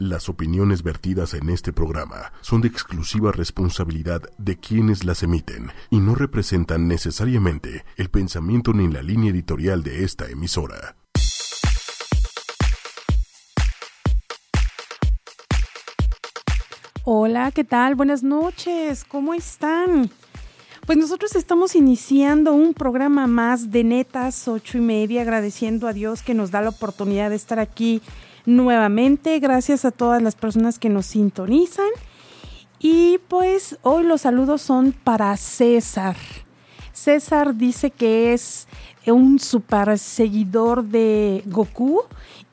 Las opiniones vertidas en este programa son de exclusiva responsabilidad de quienes las emiten y no representan necesariamente el pensamiento ni la línea editorial de esta emisora. Hola, ¿qué tal? Buenas noches, ¿cómo están? Pues nosotros estamos iniciando un programa más de netas ocho y media, agradeciendo a Dios que nos da la oportunidad de estar aquí nuevamente. Gracias a todas las personas que nos sintonizan. Y pues hoy los saludos son para César. César dice que es un super seguidor de Goku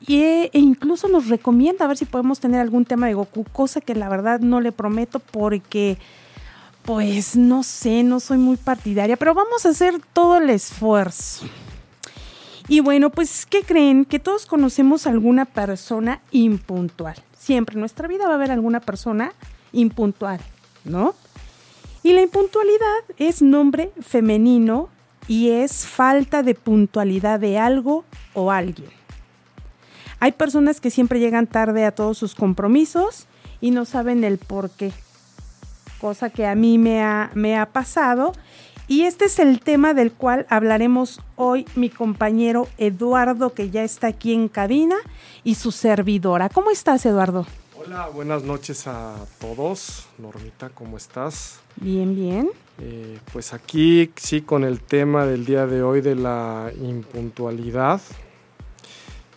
e incluso nos recomienda a ver si podemos tener algún tema de Goku, cosa que la verdad no le prometo porque pues no sé, no soy muy partidaria, pero vamos a hacer todo el esfuerzo. Y bueno, pues, ¿qué creen? Que todos conocemos alguna persona impuntual. Siempre en nuestra vida va a haber alguna persona impuntual, ¿no? Y la impuntualidad es nombre femenino y es falta de puntualidad de algo o alguien. Hay personas que siempre llegan tarde a todos sus compromisos y no saben el por qué. Cosa que a mí me ha, me ha pasado y este es el tema del cual hablaremos hoy mi compañero Eduardo, que ya está aquí en cabina, y su servidora. ¿Cómo estás, Eduardo? Hola, buenas noches a todos. Normita, ¿cómo estás? Bien, bien. Eh, pues aquí sí con el tema del día de hoy de la impuntualidad.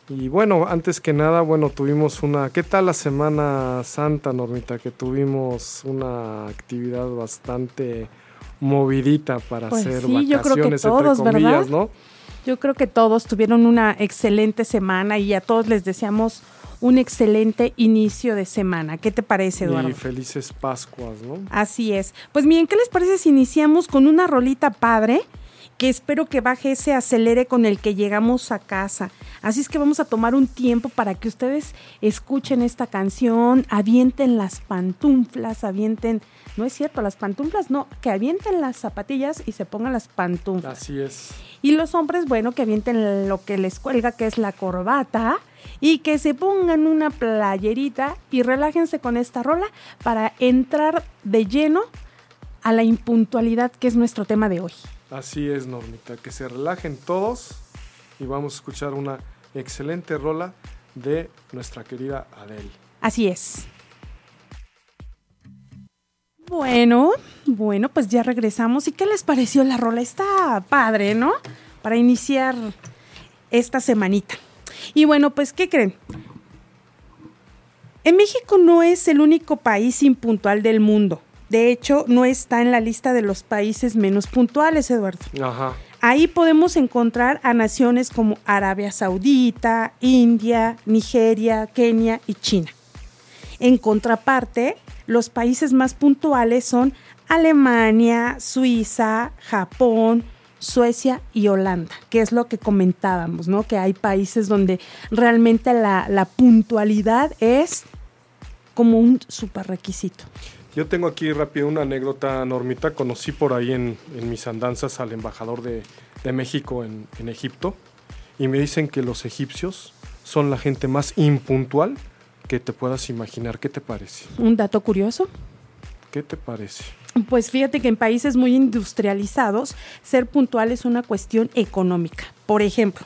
Y bueno, antes que nada, bueno, tuvimos una... ¿Qué tal la Semana Santa, Normita? Que tuvimos una actividad bastante movidita para pues hacer sí, vacaciones, yo creo que todos, entre comillas, ¿verdad? ¿no? Yo creo que todos tuvieron una excelente semana y a todos les deseamos un excelente inicio de semana. ¿Qué te parece, Eduardo? Y felices Pascuas, ¿no? Así es. Pues miren, ¿qué les parece si iniciamos con una rolita padre? Que espero que baje ese acelere con el que llegamos a casa. Así es que vamos a tomar un tiempo para que ustedes escuchen esta canción, avienten las pantuflas, avienten, no es cierto, las pantuflas no, que avienten las zapatillas y se pongan las pantuflas. Así es. Y los hombres, bueno, que avienten lo que les cuelga, que es la corbata, y que se pongan una playerita y relájense con esta rola para entrar de lleno a la impuntualidad, que es nuestro tema de hoy. Así es, Normita, que se relajen todos y vamos a escuchar una excelente rola de nuestra querida Adele. Así es. Bueno, bueno, pues ya regresamos. ¿Y qué les pareció la rola? Está padre, ¿no? Para iniciar esta semanita. Y bueno, pues, ¿qué creen? En México no es el único país impuntual del mundo. De hecho, no está en la lista de los países menos puntuales, Eduardo. Ajá. Ahí podemos encontrar a naciones como Arabia Saudita, India, Nigeria, Kenia y China. En contraparte, los países más puntuales son Alemania, Suiza, Japón, Suecia y Holanda, que es lo que comentábamos, ¿no? Que hay países donde realmente la, la puntualidad es como un super requisito. Yo tengo aquí rápido una anécdota, Normita. Conocí por ahí en, en mis andanzas al embajador de, de México en, en, Egipto y me dicen que los egipcios son la gente más impuntual que te puedas imaginar. ¿Qué te parece? Un dato curioso. ¿Qué te parece? Pues fíjate que en países muy industrializados ser puntual es una cuestión económica. Por ejemplo,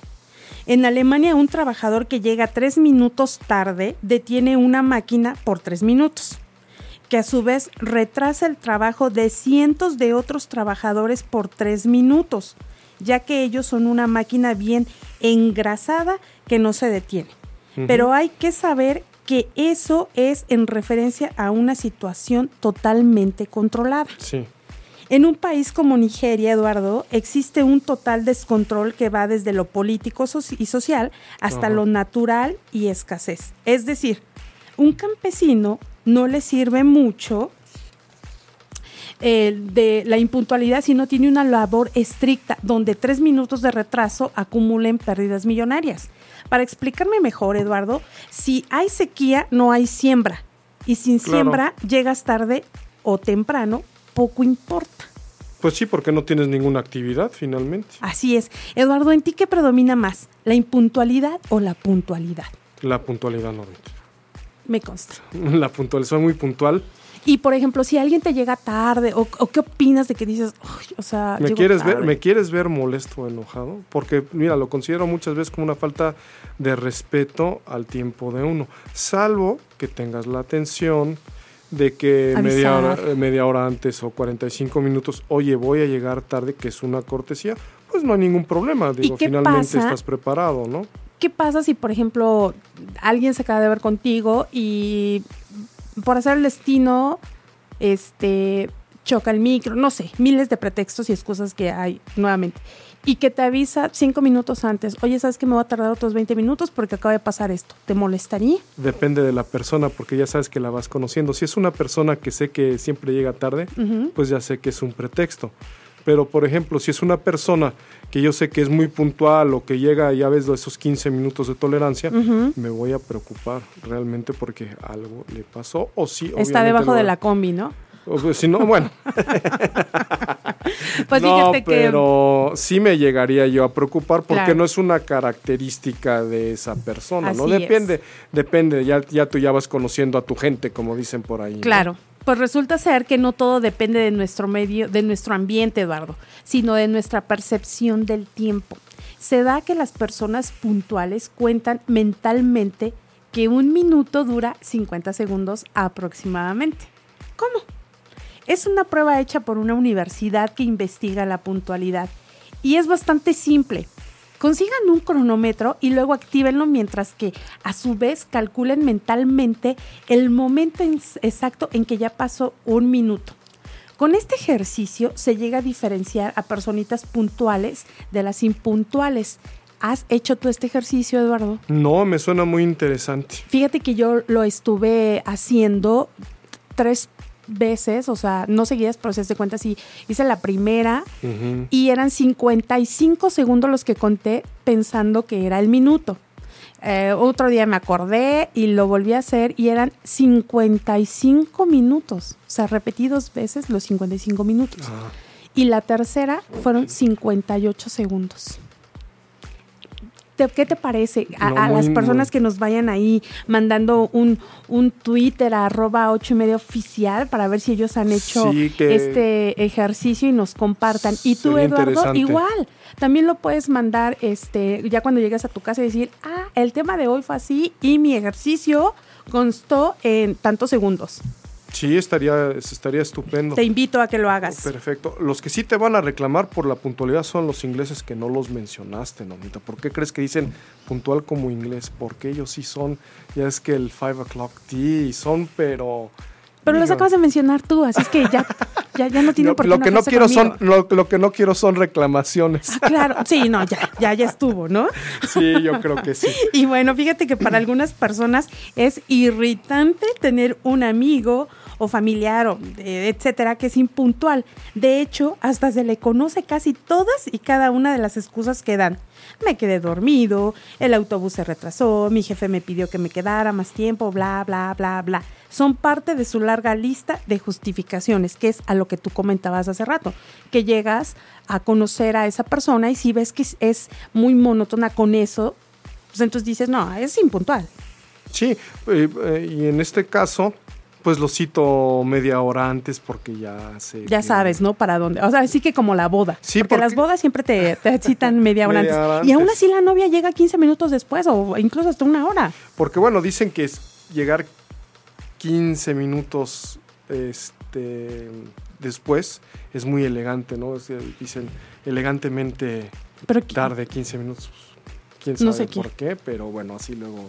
en Alemania un trabajador que llega tres minutos tarde detiene una máquina por tres minutos que a su vez retrasa el trabajo de cientos de otros trabajadores por tres minutos, ya que ellos son una máquina bien engrasada que no se detiene. Uh -huh. Pero hay que saber que eso es en referencia a una situación totalmente controlada. Sí. En un país como Nigeria, Eduardo, existe un total descontrol que va desde lo político y social hasta uh -huh. lo natural y escasez. Es decir, un campesino no le sirve mucho eh, de la impuntualidad si no tiene una labor estricta donde tres minutos de retraso acumulen pérdidas millonarias. Para explicarme mejor, Eduardo, si hay sequía, no hay siembra. Y sin claro. siembra, llegas tarde o temprano, poco importa. Pues sí, porque no tienes ninguna actividad finalmente. Así es. Eduardo, ¿en ti qué predomina más? ¿La impuntualidad o la puntualidad? La puntualidad, no. Me consta. La puntual, soy muy puntual. Y por ejemplo, si alguien te llega tarde, o, qué opinas de que dices, o sea, ¿Me quieres, ver, ¿me quieres ver molesto o enojado? Porque, mira, lo considero muchas veces como una falta de respeto al tiempo de uno. Salvo que tengas la atención de que media hora, media hora antes o 45 minutos, oye, voy a llegar tarde, que es una cortesía, pues no hay ningún problema. Digo, finalmente estás preparado, ¿no? ¿Qué pasa si, por ejemplo, alguien se acaba de ver contigo y por hacer el destino, este, choca el micro, no sé, miles de pretextos y excusas que hay nuevamente. Y que te avisa cinco minutos antes, oye, ¿sabes que me va a tardar otros 20 minutos porque acaba de pasar esto? ¿Te molestaría? Depende de la persona, porque ya sabes que la vas conociendo. Si es una persona que sé que siempre llega tarde, pues ya sé que es un pretexto. Pero, por ejemplo, si es una persona que yo sé que es muy puntual o que llega, ya ves, esos 15 minutos de tolerancia, me voy a preocupar realmente porque algo le pasó o sí. Está debajo de la combi, ¿no? O, pues, si no, bueno. pues no, pero sí me llegaría yo a preocupar porque no es una característica de esa persona, ¿no? Depende, depende, ya, ya tú ya vas conociendo a tu gente, como dicen por ahí. Claro. Pues resulta ser que no todo depende de nuestro medio, de nuestro ambiente, Eduardo, sino de nuestra percepción del tiempo. Se da que las personas puntuales cuentan mentalmente que un minuto dura 50 segundos aproximadamente. ¿Cómo? Es una prueba hecha por una universidad que investiga la puntualidad y es bastante simple. Consigan un cronómetro y luego actívenlo mientras que a su vez calculen mentalmente el momento exacto en que ya pasó un minuto. Con este ejercicio se llega a diferenciar a personitas puntuales de las impuntuales. ¿Has hecho tú este ejercicio, Eduardo? No, me suena muy interesante. Fíjate que yo lo estuve haciendo tres veces, o sea, no seguidas, pero de cuenta, sí, hice la primera y eran 55 segundos los que conté pensando que era el minuto. Eh, otro día me acordé y lo volví a hacer y eran 55 minutos, o sea, repetí dos veces los 55 minutos. Y la tercera fueron 58 segundos. ¿Qué te parece a, las personas que nos vayan ahí mandando un, un Twitter a arroba ocho y medio oficial para ver si ellos han hecho este ejercicio y nos compartan? Y tú, Eduardo, igual. También lo puedes mandar este, ya cuando llegues a tu casa y decir, ah, el tema de hoy fue así y mi ejercicio constó en tantos segundos. Sí, estaría, estaría estupendo. Te invito a que lo hagas. Perfecto. Los que sí te van a reclamar por la puntualidad son los ingleses que no los mencionaste, Nomita. ¿Por qué crees que dicen puntual como inglés? Porque ellos sí son, ya es que el 5 o'clock tea son, pero... Pero los acabas de mencionar tú, así es que ya, ya, no tiene por qué lo que no quiero son lo, que no quiero son reclamaciones. Ah, claro, sí, no, ya, ya, ya estuvo, ¿no? Sí, yo creo que sí. Y bueno, fíjate que para algunas personas es irritante tener un amigo o familiar, o, etcétera, que es impuntual. De hecho, hasta se le conoce casi todas y cada una de las excusas que dan. Me quedé dormido, el autobús se retrasó, mi jefe me pidió que me quedara más tiempo, bla, bla, bla, bla. Son parte de su larga lista de justificaciones, que es a lo que tú comentabas hace rato, que llegas a conocer a esa persona y si ves que es muy monótona con eso, pues entonces dices, no, es impuntual. Sí, eh, eh, y en este caso, pues lo cito media hora antes porque ya sé. Ya sabes, ¿no? Para dónde. O sea, sí que como la boda. Sí, porque, las bodas siempre te, citan media, hora, antes. Y aún así la novia llega 15 minutos después o incluso hasta una hora. Porque bueno, dicen que llegar 15 minutos este, después es muy elegante, ¿no? dicen elegantemente tarde 15 minutos. Quién sabe no sé por qué, pero bueno, así luego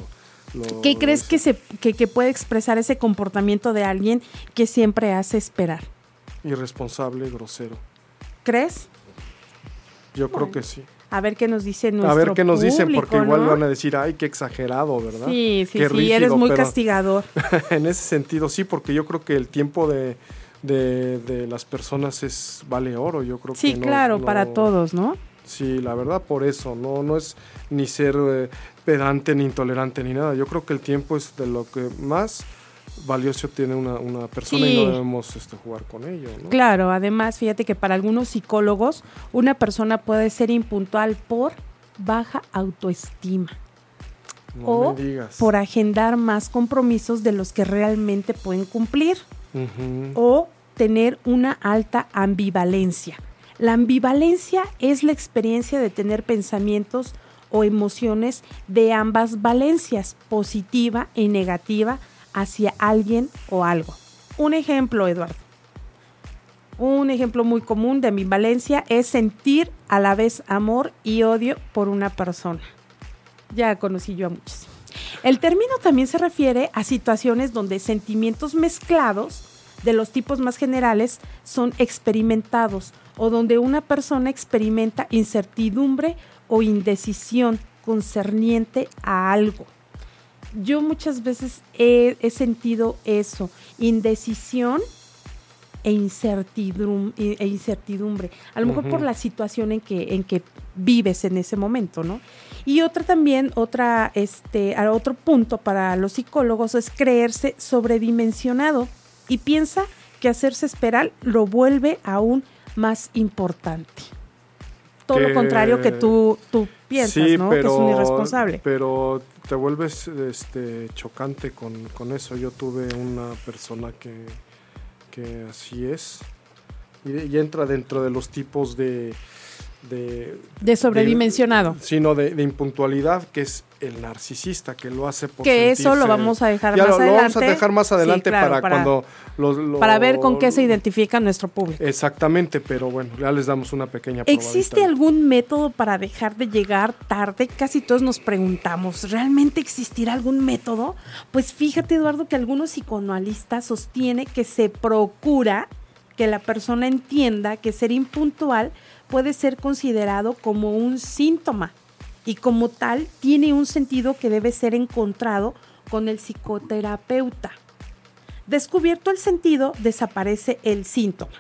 ¿Qué crees que, se, que, puede expresar ese comportamiento de alguien que siempre hace esperar? Irresponsable, grosero. ¿Crees? Yo creo que sí. A ver qué nos dice nuestro A ver qué nos dicen, porque igual van a decir, ay, qué exagerado, ¿verdad? Sí, sí, sí, eres muy castigador. en ese sentido, sí, porque yo creo que el tiempo de, de, las personas es vale oro, yo creo sí, que Sí, claro, para todos, ¿no? Sí, la verdad por eso, no, no es ni ser eh, pedante ni intolerante ni nada. Yo creo que el tiempo es de lo que más valioso tiene una, persona y no debemos este, jugar con ello. Claro, además fíjate que para algunos psicólogos una persona puede ser impuntual por baja autoestima. o por agendar más compromisos de los que realmente pueden cumplir o tener una alta ambivalencia. La ambivalencia es la experiencia de tener pensamientos o emociones de ambas valencias, positiva y negativa, hacia alguien o algo. Un ejemplo, Eduardo. Un ejemplo muy común de ambivalencia es sentir a la vez amor y odio por una persona. Ya conocí yo a muchos. El término también se refiere a situaciones donde sentimientos mezclados de los tipos más generales son experimentados o donde una persona experimenta incertidumbre o indecisión concerniente a algo. Yo muchas veces he, sentido eso, indecisión e incertidumbre, e incertidumbre. A lo mejor por la situación en que, en que vives en ese momento, ¿no? Y otra también, otra, este, otro punto para los psicólogos es creerse sobredimensionado y piensa que hacerse esperar lo vuelve aún más importante. Todo lo contrario que tú, tú piensas, ¿no? que es un irresponsable. Pero te vuelves este, chocante con, eso. Yo tuve una persona que, que así es y entra dentro de los tipos de de, sobredimensionado. sino de, impuntualidad, que es el narcisista, que lo hace por Que eso lo vamos a dejar más adelante. Lo vamos a dejar más adelante para, cuando... para ver con qué se identifica nuestro público. Exactamente, pero bueno, ya les damos una pequeña ¿Existe algún método para dejar de llegar tarde? Casi todos nos preguntamos, ¿realmente existirá algún método? Pues fíjate, Eduardo, que algunos psicoanalistas sostiene que se procura que la persona entienda que ser impuntual puede ser considerado como un síntoma y como tal tiene un sentido que debe ser encontrado con el psicoterapeuta. Descubierto el sentido, desaparece el síntoma.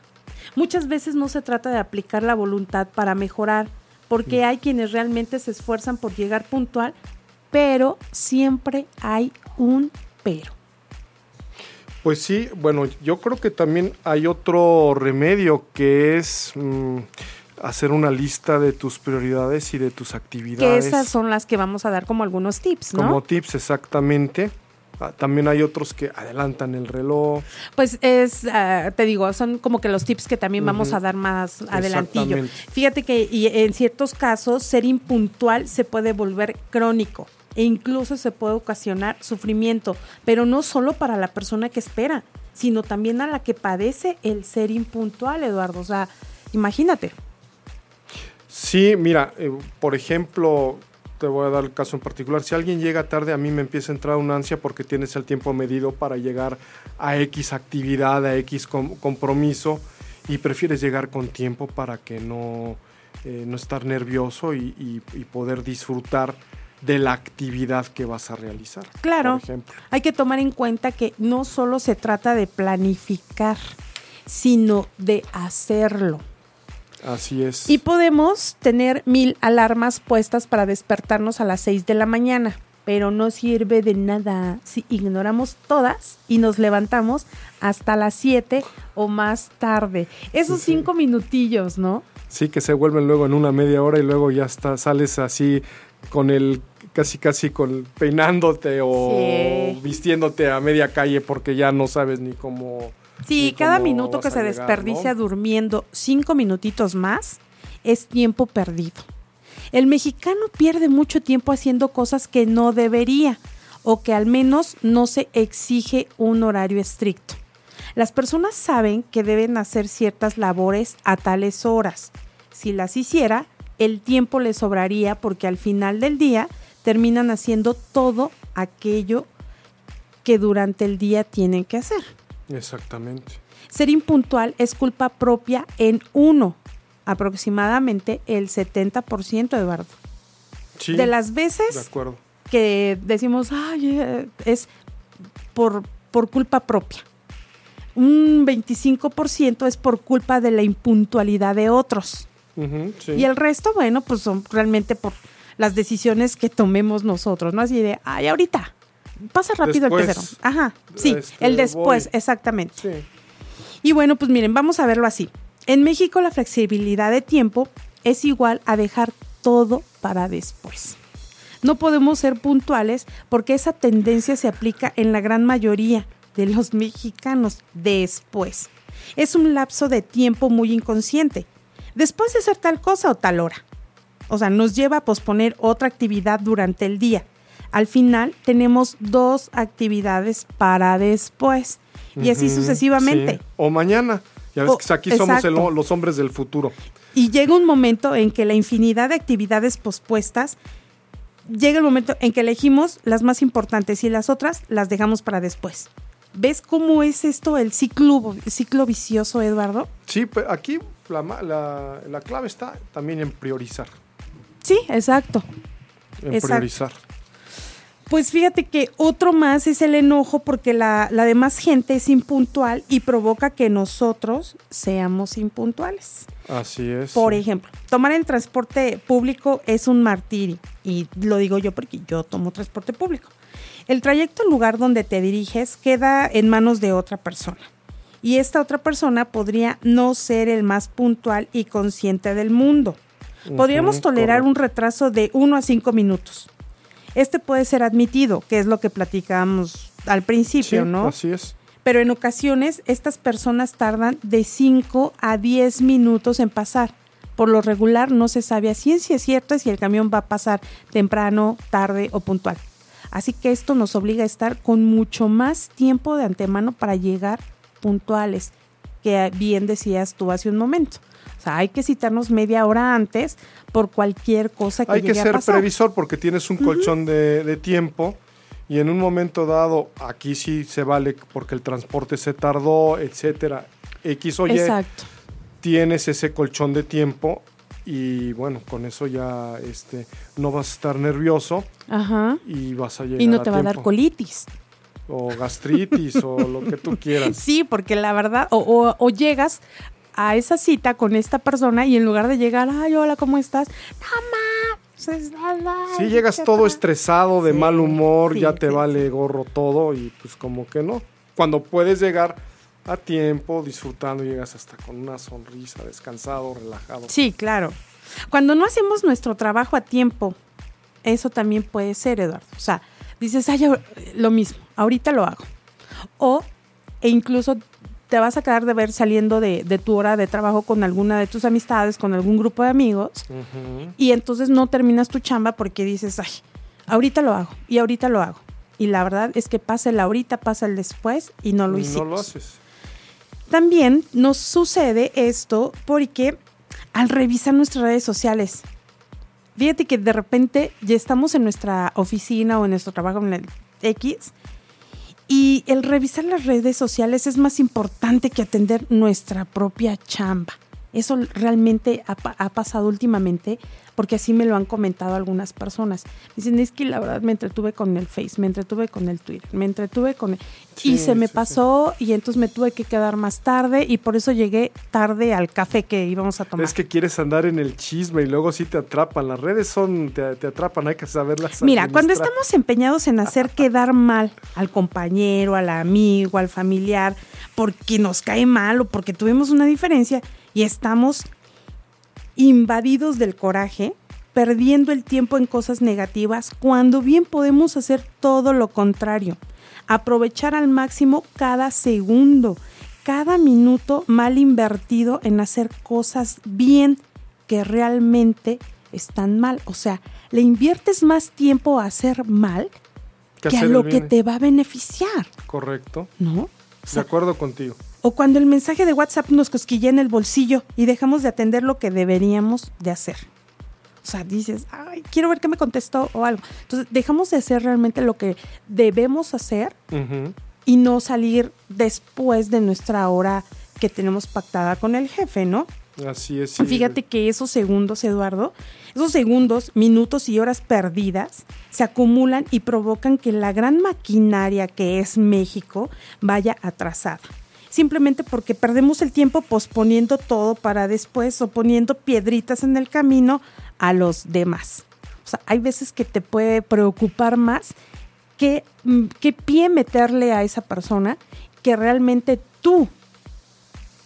Muchas veces no se trata de aplicar la voluntad para mejorar, porque hay quienes realmente se esfuerzan por llegar puntual, pero siempre hay un pero. Pues sí, bueno, yo creo que también hay otro remedio que es mm, hacer una lista de tus prioridades y de tus actividades. Que esas son las que vamos a dar como algunos tips, ¿no? Como tips, exactamente. Ah, también hay otros que adelantan el reloj. Pues es, ah, te digo, son como que los tips que también vamos a dar más adelantillo. Fíjate que y en ciertos casos ser impuntual se puede volver crónico e incluso se puede ocasionar sufrimiento, pero no solo para la persona que espera, sino también a la que padece el ser impuntual, Eduardo. O sea, imagínate. Sí, mira, eh, por ejemplo, te voy a dar el caso en particular. Si alguien llega tarde, a mí me empieza a entrar una ansia porque tienes el tiempo medido para llegar a X actividad, a X compromiso y prefieres llegar con tiempo para que no, eh, no estar nervioso y, poder disfrutar de la actividad que vas a realizar. Claro, hay que tomar en cuenta que no solo se trata de planificar, sino de hacerlo. Así es. Y podemos tener mil alarmas puestas para despertarnos a las 6 de la mañana, pero no sirve de nada si ignoramos todas y nos levantamos hasta las 7 o más tarde. Esos cinco minutillos, ¿no? Sí, que se vuelven luego en una media hora y luego ya está, sales así con el casi casi con peinándote o vistiéndote a media calle porque ya no sabes ni cómo Sí, cada minuto que se desperdicia durmiendo cinco minutitos más es tiempo perdido. El mexicano pierde mucho tiempo haciendo cosas que no debería o que al menos no se exige un horario estricto. Las personas saben que deben hacer ciertas labores a tales horas. Si las hiciera, el tiempo les sobraría porque al final del día terminan haciendo todo aquello que durante el día tienen que hacer. Exactamente. Ser impuntual es culpa propia en uno, aproximadamente el 70%, Eduardo. Sí, de las veces que decimos, ay, eh", es por, por culpa propia. Un 25% es por culpa de la impuntualidad de otros. Y el resto, bueno, pues son realmente por las decisiones que tomemos nosotros, ¿no? Así de, ay, ahorita, pasa rápido el tercero. Ajá, sí, este, el después, exactamente. Y bueno, pues miren, vamos a verlo así. En México la flexibilidad de tiempo es igual a dejar todo para después. No podemos ser puntuales porque esa tendencia se aplica en la gran mayoría de los mexicanos después. Es un lapso de tiempo muy inconsciente. Después de hacer tal cosa o tal hora. O sea, nos lleva a posponer otra actividad durante el día. Al final tenemos dos actividades para después. Y así sucesivamente. O mañana. Ya ves que aquí somos los hombres del futuro. Y llega un momento en que la infinidad de actividades pospuestas, llega el momento en que elegimos las más importantes y las otras las dejamos para después. ¿Ves cómo es esto el ciclo, ciclo vicioso, Eduardo? Sí, pues aquí la, clave está también en priorizar. Sí, exacto. En priorizar. Pues fíjate que otro más es el enojo porque la, la, demás gente es impuntual y provoca que nosotros seamos impuntuales. Así es. Por ejemplo, tomar el transporte público es un martirio y lo digo yo porque yo tomo transporte público. El trayecto al lugar donde te diriges queda en manos de otra persona. Y esta otra persona podría no ser el más puntual y consciente del mundo. Podríamos tolerar un retraso de 1 a 5 minutos. Este puede ser admitido, que es lo que platicamos al principio, ¿no? Así es. Pero en ocasiones estas personas tardan de 5 a 10 minutos en pasar. Por lo regular no se sabe a ciencia cierta si el camión va a pasar temprano, tarde o puntual. Así que esto nos obliga a estar con mucho más tiempo de antemano para llegar puntuales, que bien decías tú hace un momento. Sea, hay que citarnos media hora antes por cualquier cosa que hay llegue que ser previsor porque tienes un colchón de, tiempo y en un momento dado aquí sí se vale porque el transporte se tardó, etcétera. X o Y. Exacto. Tienes ese colchón de tiempo y bueno, con eso ya este, no vas a estar nervioso Ajá. y vas a llegar Y no te va a dar colitis. O gastritis o lo que tú quieras. Sí, porque la verdad, o, o, llegas a esa cita con esta persona y en lugar de llegar, ay, hola, ¿cómo estás? No, Si llegas todo estresado, de mal humor, ya te vale gorro todo y pues como que no. Cuando puedes llegar a tiempo, disfrutando, llegas hasta con una sonrisa, descansado, relajado. Sí, claro. Cuando no hacemos nuestro trabajo a tiempo, eso también puede ser, Eduardo. O sea, dices, ay, lo mismo, ahorita lo hago. O, e incluso te vas a quedar de ver saliendo de, tu hora de trabajo con alguna de tus amistades, con algún grupo de amigos, y entonces no terminas tu chamba porque dices, ay, ahorita lo hago, y ahorita lo hago. Y la verdad es que pasa el ahorita, pasa el después, y no lo hicimos. No lo haces. También nos sucede esto porque al revisar nuestras redes sociales, fíjate que de repente ya estamos en nuestra oficina o en nuestro trabajo en el X y el revisar las redes sociales es más importante que atender nuestra propia chamba. Eso realmente ha, pasado últimamente porque así me lo han comentado algunas personas. Dicen, es que la verdad me entretuve con el Face, me entretuve con el Twitter, me entretuve con el... y se me pasó y entonces me tuve que quedar más tarde y por eso llegué tarde al café que íbamos a tomar. Es que quieres andar en el chisme y luego sí te atrapan. Las redes son, te, atrapan, hay que saberlas. Mira, cuando estamos empeñados en hacer quedar mal al compañero, al amigo, al familiar, porque nos cae mal o porque tuvimos una diferencia y estamos invadidos del coraje, perdiendo el tiempo en cosas negativas, cuando bien podemos hacer todo lo contrario. Aprovechar al máximo cada segundo, cada minuto mal invertido en hacer cosas bien que realmente están mal. O sea, le inviertes más tiempo a hacer mal que, a lo que te va a beneficiar. Correcto. ¿No? de acuerdo contigo. O cuando el mensaje de WhatsApp nos cosquilla en el bolsillo y dejamos de atender lo que deberíamos de hacer. O sea, dices, ay, quiero ver qué me contestó o algo. Entonces, dejamos de hacer realmente lo que debemos hacer y no salir después de nuestra hora que tenemos pactada con el jefe, ¿no? Así es. Fíjate que esos segundos, Eduardo, esos segundos, minutos y horas perdidas se acumulan y provocan que la gran maquinaria que es México vaya atrasada simplemente porque perdemos el tiempo posponiendo todo para después o poniendo piedritas en el camino a los demás. O sea, hay veces que te puede preocupar más qué, mm, pie meterle a esa persona que realmente tú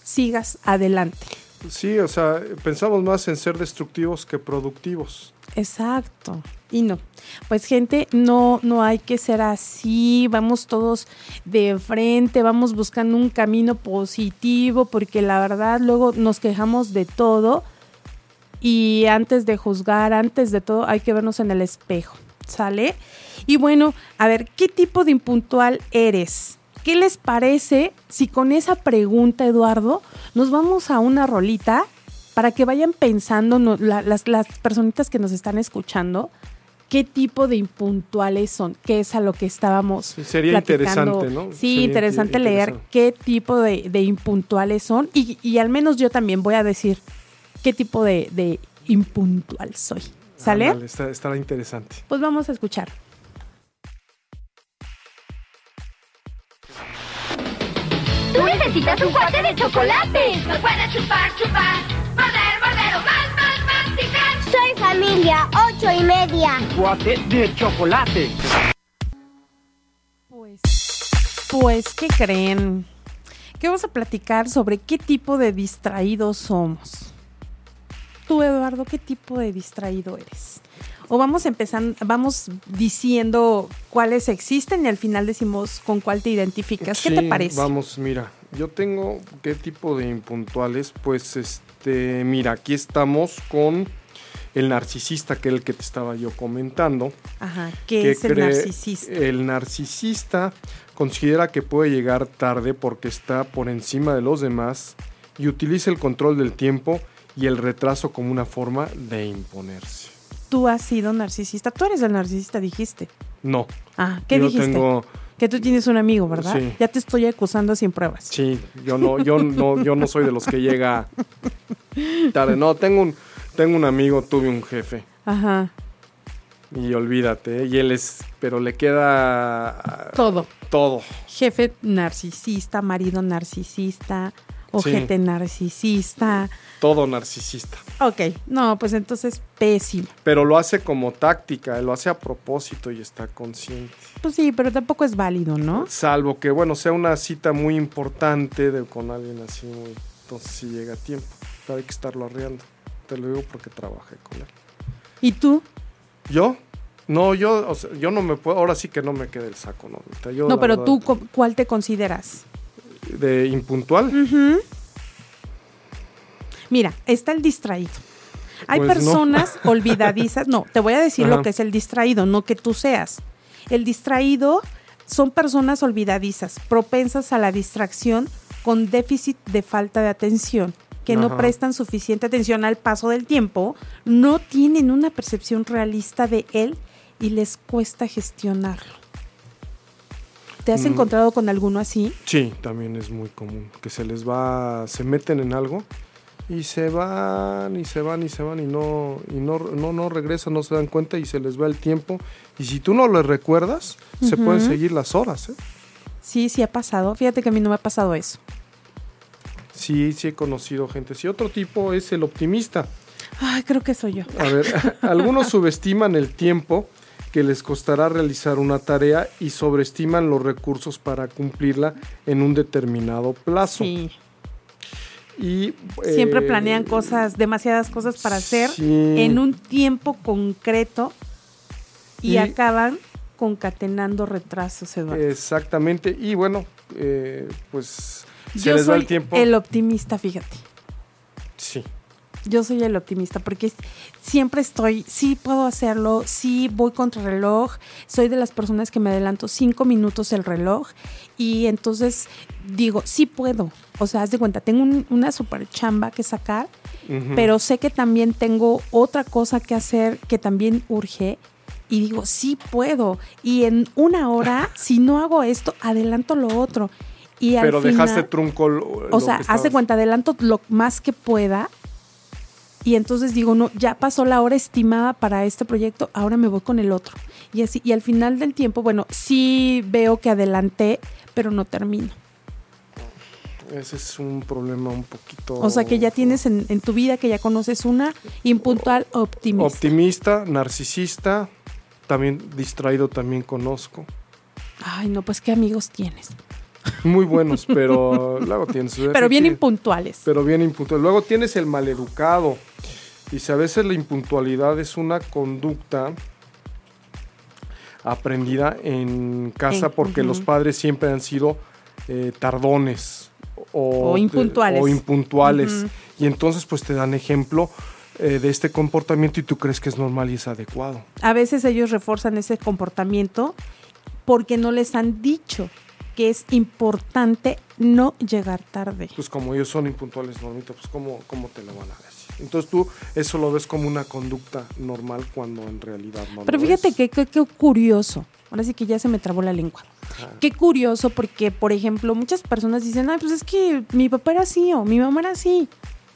sigas adelante. Sí, o sea, pensamos más en ser destructivos que productivos. Exacto. Y no, pues gente, no, no hay que ser así, vamos todos de frente, vamos buscando un camino positivo, porque la verdad luego nos quejamos de todo y antes de juzgar, antes de todo, hay que vernos en el espejo, ¿sale? Y bueno, a ver, ¿qué tipo de impuntual eres? ¿Qué les parece si con esa pregunta, Eduardo, nos vamos a una rolita para que vayan pensando las, las personitas que nos están escuchando? qué tipo de impuntuales son, qué es a lo que estábamos Sería interesante, ¿no? Sí, interesante leer qué tipo de, impuntuales son y, al menos yo también voy a decir qué tipo de, impuntual soy. ¿Sale? estará interesante. Pues vamos a escuchar. Tú necesitas un cuate de chocolate. No puedes chupar, chupar, morder, morder o más, más, masticar. Soy familia, ocho y media. Cuate de chocolate. Pues, pues, ¿qué creen? Que vamos a platicar sobre qué tipo de distraídos somos. Tú, Eduardo, ¿qué tipo de distraído eres? O vamos empezando, vamos diciendo cuáles existen y al final decimos con cuál te identificas. ¿Qué te parece? Vamos, mira, yo tengo qué tipo de impuntuales, pues este, mira, aquí estamos con el narcisista, que es el que te estaba yo comentando. Ajá, ¿qué es el narcisista? El narcisista considera que puede llegar tarde porque está por encima de los demás y utiliza el control del tiempo y el retraso como una forma de imponerse tú has sido narcisista. Tú eres el narcisista, dijiste. No. Ah, ¿qué dijiste? Que tú tienes un amigo, ¿verdad? Sí. Ya te estoy acusando sin pruebas. Sí, yo no, yo no, yo no soy de los que llega tarde. No, tengo un, tengo un amigo, tuve un jefe. Ajá. Y olvídate, y él es, pero le queda todo. Todo. Jefe narcisista, marido narcisista, ojete narcisista. Todo narcisista. Ok, no, pues entonces pésimo. Pero lo hace como táctica, lo hace a propósito y está consciente. Pues sí, pero tampoco es válido, ¿no? Salvo que, bueno, sea una cita muy importante de, con alguien así, entonces sí llega a tiempo. Pero hay que estarlo arreando. Te lo digo porque trabajé con él. ¿Y tú? ¿Yo? No, yo, yo no me puedo, ahora sí que no me quede el saco, ¿no? no, pero tú, ¿cuál te consideras? De impuntual. Mira, está el distraído. Hay pues personas olvidadizas. No, te voy a decir lo que es el distraído, no que tú seas. El distraído son personas olvidadizas, propensas a la distracción con déficit de falta de atención, que no prestan suficiente atención al paso del tiempo, no tienen una percepción realista de él y les cuesta gestionarlo. ¿Te has mm. encontrado con alguno así? Sí, también es muy común, que se les va, se meten en algo y se van y se van y se van y no y no no no regresan, no se dan cuenta y se les va el tiempo y si tú no les recuerdas, se pueden seguir las horas, ¿eh? Sí, sí ha pasado. Fíjate que a mí no me ha pasado eso. Sí, sí he conocido gente. Si otro tipo es el optimista. Ay, creo que soy yo. A ver, algunos subestiman el tiempo que les costará realizar una tarea y sobreestiman los recursos para cumplirla en un determinado plazo. Sí. Y, Siempre eh, planean cosas, demasiadas cosas para hacer en un tiempo concreto y, acaban concatenando retrasos, Eduardo. Exactamente. Y bueno, eh, pues se les el tiempo. El optimista, fíjate. Sí yo soy el optimista porque siempre estoy, sí puedo hacerlo, sí voy contra el reloj, soy de las personas que me adelanto cinco minutos el reloj y entonces digo, sí puedo. O sea, haz de cuenta, tengo una super chamba que sacar, pero sé que también tengo otra cosa que hacer que también urge y digo, sí puedo. Y en una hora, si no hago esto, adelanto lo otro. Y Pero dejaste trunco. o sea, haz de cuenta, adelanto lo más que pueda y entonces digo, no, ya pasó la hora estimada para este proyecto, ahora me voy con el otro. Y así, y al final del tiempo, bueno, sí veo que adelanté, pero no termino. Ese es un problema un poquito. O sea que ya tienes en, en tu vida que ya conoces una impuntual optimista. Optimista, narcisista, también distraído también conozco. Ay, no, pues qué amigos tienes. Muy buenos, pero luego tienes... Pero bien impuntuales. Pero bien impuntuales. Luego tienes el maleducado. Dice, a veces la impuntualidad es una conducta aprendida en casa En- porque los padres siempre han sido eh, tardones o, O impuntuales. o impuntuales. Ujú. Y entonces pues te dan ejemplo eh, de este comportamiento y tú crees que es normal y es adecuado. A veces ellos refuerzan ese comportamiento porque no les han dicho que es importante no llegar tarde. Pues como ellos son impuntuales, Normita, pues ¿cómo, cómo te lo van a decir? Entonces tú eso lo ves como una conducta normal cuando en realidad no Pero lo fíjate es. que, que- qué curioso. Ahora sí que ya se me trabó la lengua. Ajá. Qué curioso porque, por ejemplo, muchas personas dicen, ay, pues es que mi papá era así o mi mamá era así.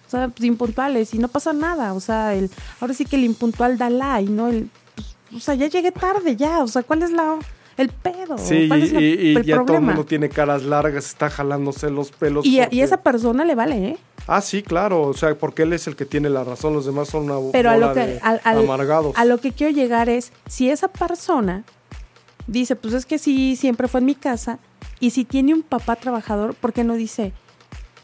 O sea, pues impuntuales y no pasa nada. O sea, el, ahora sí que el impuntual da like, ¿no? El, pues, o sea, ya llegué tarde, ya. O sea, ¿cuál es la el pedo? Sí, ¿Cuál y, el ya todo el mundo tiene caras largas, está jalándose los pelos. Y, porque- esa persona le vale, ¿eh? Ah, sí, claro, o sea, porque él es el que tiene la razón, los demás son una Pero a lo que, de al- al- amargados. a lo que quiero llegar es, si esa persona dice, pues es que sí, siempre fue en mi casa, y si tiene un papá trabajador, ¿por qué no dice,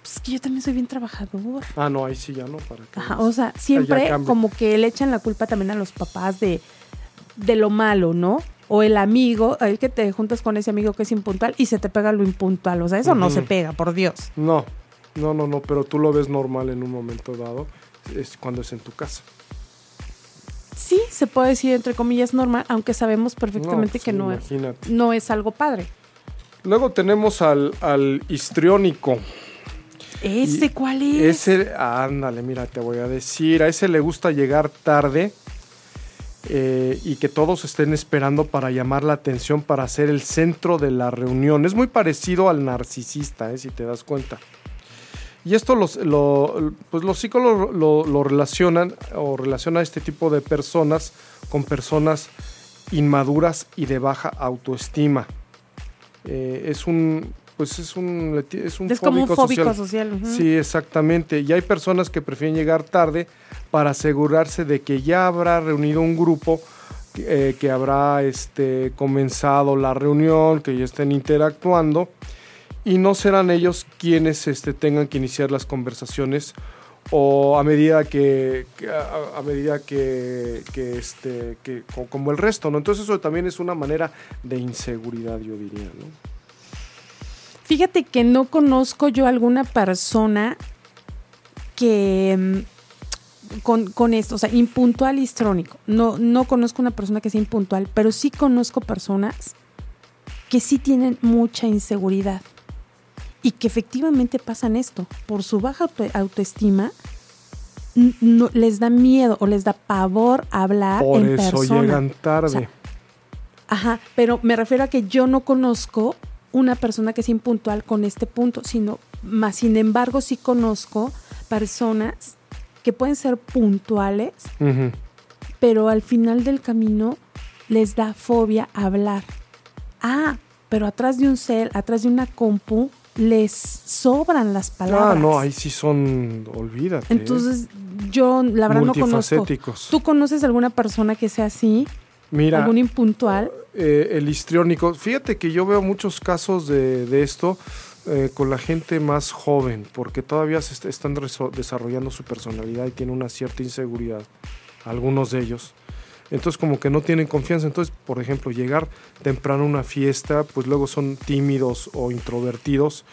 pues es que yo también soy bien trabajador? Ah, no, ahí sí ya no, para qué Ajá, o sea, siempre como que le echan la culpa también a los papás de, de lo malo, ¿no? O el amigo, el que te juntas con ese amigo que es impuntual y se te pega lo impuntual. O sea, eso no se pega, por Dios. No, no, no, no, pero tú lo ves normal en un momento dado, es cuando es en tu casa. Sí, se puede decir entre comillas normal, aunque sabemos perfectamente que sí, no es, no es algo padre. Luego tenemos al, al histriónico. ¿Ese cuál es? Ese, ándale, mira, te voy a decir, a ese le gusta llegar tarde eh, y que todos estén esperando para llamar la atención, para ser el centro de la reunión. Es muy parecido al narcisista, eh, si te das cuenta. Y esto los, lo- pues los psicólogos lo, lo relacionan o relacionan a este tipo de personas con personas inmaduras y de baja autoestima. Eh, es un pues es un es un es como un fóbico fóbico social. Sí, exactamente. Y hay personas que prefieren llegar tarde para asegurarse de que ya habrá reunido un grupo, eh, que habrá este, comenzado la reunión, que ya estén interactuando, y no serán ellos quienes este, tengan que iniciar las conversaciones o a medida que, a, a medida que, que, este que co- como el resto no entonces eso también es una manera de inseguridad yo diría no Fíjate que no conozco yo alguna persona que mm, con, con esto, o sea, impuntual y histrónico. No, no conozco una persona que sea impuntual, pero sí conozco personas que sí tienen mucha inseguridad y que efectivamente pasan esto. Por su baja auto- autoestima, no, les da miedo o les da pavor hablar por en eso persona. llegan tarde O sea, Ajá, pero me refiero a que yo no conozco una persona que sea impuntual con este punto, sino más sin embargo sí conozco personas que pueden ser puntuales, pero al final del camino les da fobia hablar. Ah, pero atrás de un cel, atrás de una compu, les sobran las palabras. Ah, no, ahí sí son, olvídate. ¿eh? Entonces, yo la verdad no conozco. ¿Tú conoces alguna persona que sea así? Mira, ¿Algún impuntual? Eh, el histriónico, fíjate que yo veo muchos casos de, de esto eh, con la gente más joven, porque todavía se est- están desarrollando su personalidad y tienen una cierta inseguridad, algunos de ellos. Entonces como que no tienen confianza. Entonces, por ejemplo, llegar temprano a una fiesta, pues luego son tímidos o introvertidos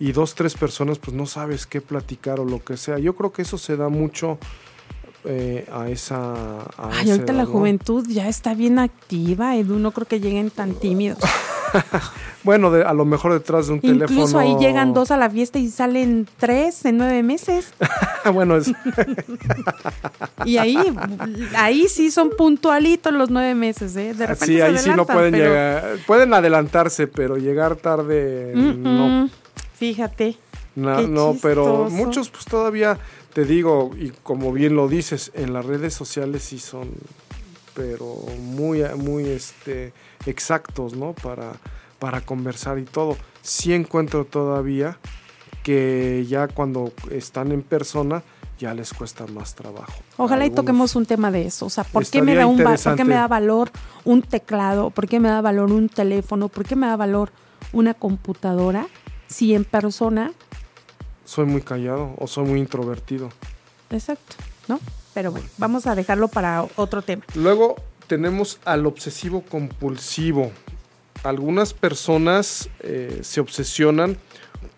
y dos, tres personas, pues no sabes qué platicar o lo que sea. Yo creo que eso se da mucho eh, a esa... a Ay, ahorita la ¿no? juventud ya está bien activa, Edu, no creo que lleguen tan tímidos. Bueno, de- a lo mejor detrás de un Incluso teléfono. ahí llegan dos a la fiesta y salen tres en nueve meses. bueno, es, Y ahí, ahí sí son puntualitos los nueve meses, ¿eh? De repente sí, ahí sí no pueden pero- llegar. Pueden adelantarse, pero llegar tarde Mm, no. mm, Fíjate. No, no, pero muchos pues todavía te digo y como bien lo dices, en las redes sociales sí son pero muy muy este exactos, ¿no? Para para conversar y todo. Sí encuentro todavía que ya cuando están en persona ya les cuesta más trabajo. Ojalá y toquemos un tema de eso. O sea, ¿por qué me da un ¿por qué me da valor un teclado? ¿Por qué me da valor un teléfono? ¿Por qué me da valor una computadora si en persona, Soy muy callado o soy muy introvertido. exacto, ¿no? Pero bueno, vamos a dejarlo para otro tema. Luego tenemos al obsesivo compulsivo. Algunas personas eh, se obsesionan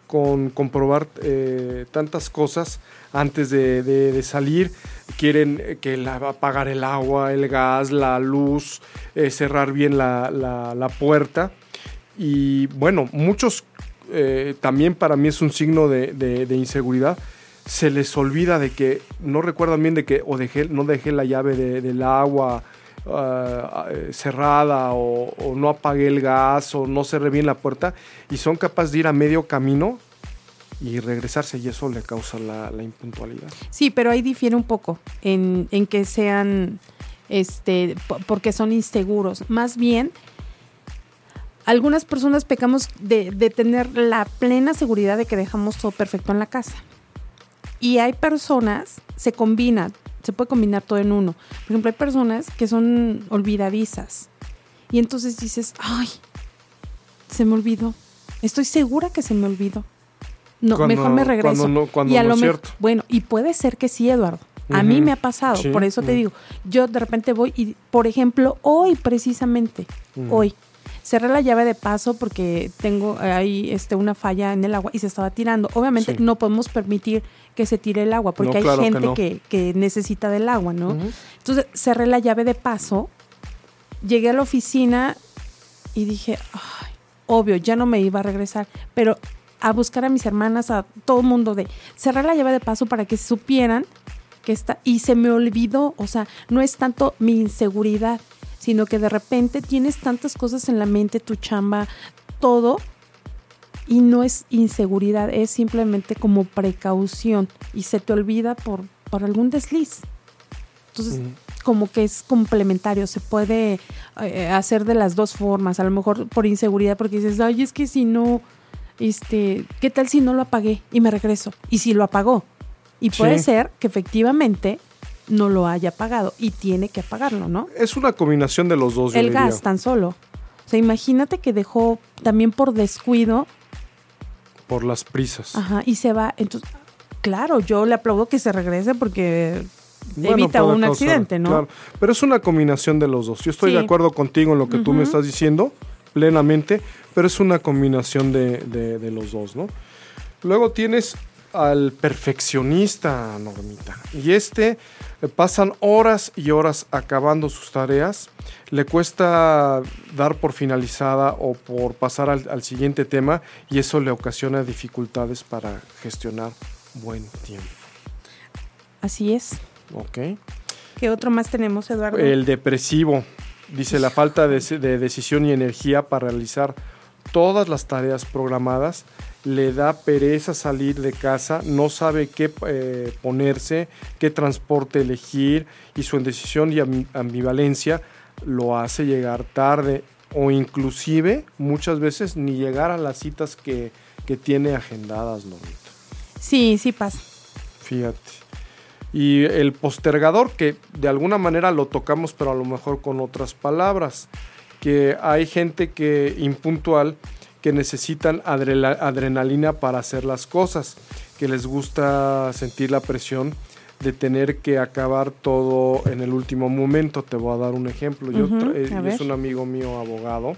con comprobar eh, tantas cosas antes de, de- de salir. Quieren eh, que la, apagar el agua, el gas, la luz, eh, cerrar bien la, la- la puerta. Y bueno, muchos eh, también para mí es un signo de, de- inseguridad. Se les olvida de que no recuerdan bien de que o dejé, no dejé la llave de- del agua ah, eh, cerrada o, no apagué el gas o no cerré bien la puerta y son capaces de ir a medio camino y regresarse y eso le causa la, la impuntualidad. Sí, pero ahí difiere un poco en, en que sean, este, po- porque son inseguros. Más bien, algunas personas pecamos de, de tener la plena seguridad de que dejamos todo perfecto en la casa. Y hay personas, se combina, se puede combinar todo en uno. Por ejemplo, hay personas que son olvidadizas. Y entonces dices, ay, se me olvidó. Estoy segura que se me olvidó. No, Cuando- mejor me regreso. cuando no- cuando y a no lo es cierto. bueno, y puede ser que sí, Eduardo. A mí me ha pasado, Sí, por eso te digo, yo de repente voy y, por ejemplo, hoy precisamente, hoy, cerré la llave de paso porque tengo ahí este, una falla en el agua y se estaba tirando. Obviamente Sí. no podemos permitir que se tire el agua porque No, hay claro que gente no. que, que necesita del agua, ¿no? Entonces cerré la llave de paso, llegué a la oficina y dije, ay, obvio, ya no me iba a regresar, pero a buscar a mis hermanas, a todo el mundo de cerrar la llave de paso para que supieran que está, y se me olvidó, o sea, no es tanto mi inseguridad, sino que de repente tienes tantas cosas en la mente, tu chamba, todo, y no es inseguridad, es simplemente como precaución y se te olvida por, por algún desliz. Entonces, Ujú. como que es complementario, se puede eh, hacer de las dos formas, a lo mejor por inseguridad, porque dices, ay, es que si no, este, ¿qué tal si no lo apagué y me regreso? Y si lo apagó. Y puede Sí. ser que efectivamente no lo haya apagado y tiene que apagarlo, ¿no? Es una combinación de los dos. yo El diría. gas tan solo. O sea, imagínate que dejó también por descuido, Por las prisas. ajá, y se va. Entonces, claro, yo le aplaudo que se regrese porque Bueno, evita un causar, accidente, ¿no? claro. Pero es una combinación de los dos. Yo estoy Sí. de acuerdo contigo en lo que tú me estás diciendo, plenamente, pero es una combinación de, de- de los dos, ¿no? Luego tienes al perfeccionista, Normita. Y este eh, pasan horas y horas acabando sus tareas. Le cuesta dar por finalizada o por pasar al, al siguiente tema y eso le ocasiona dificultades para gestionar buen tiempo. Así es. ¿Ok? ¿Qué otro más tenemos, Eduardo? El depresivo. Dice la falta de, de decisión y energía para realizar todas las tareas programadas. Le da pereza salir de casa, no sabe qué eh, ponerse, qué transporte elegir y su indecisión y am- ambivalencia lo hace llegar tarde o inclusive muchas veces ni llegar a las citas que, que tiene agendadas, Normita. Sí, sí pasa. Fíjate. Y el postergador, que de alguna manera lo tocamos, pero a lo mejor con otras palabras. Que hay gente que impuntual que necesitan adrenalina para hacer las cosas, que les gusta sentir la presión de tener que acabar todo en el último momento. Te voy a dar un ejemplo. Yo eh, es un amigo mío abogado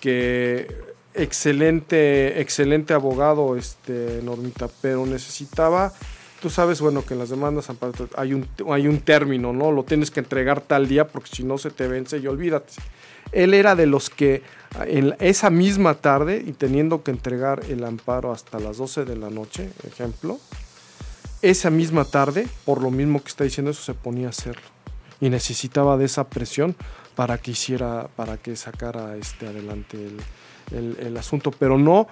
que excelente, excelente abogado, este Normita, pero necesitaba, tú sabes, bueno, que en las demandas hay un, hay un término, ¿no? Lo tienes que entregar tal día porque si no se te vence y olvídate. Él era de los que en esa misma tarde y teniendo que entregar el amparo hasta las 12 de la noche, ejemplo, esa misma tarde, por lo mismo que está diciendo eso, se ponía a hacerlo. Y necesitaba de esa presión para que hiciera, para que sacara este adelante el, asunto. Pero no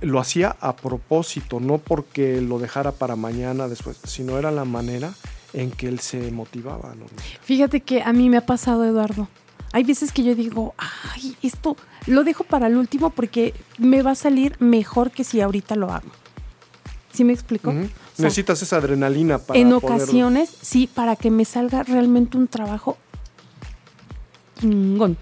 lo hacía a propósito, no porque lo dejara para mañana después, sino era la manera en que él se motivaba. Fíjate que a mí me ha pasado, Eduardo. Hay veces que yo digo, ay, esto lo dejo para el último porque me va a salir mejor que si ahorita lo hago. ¿Sí me explico? Ujú. O sea, Necesitas esa adrenalina para en ocasiones, sí, para que me salga realmente un trabajo chingón.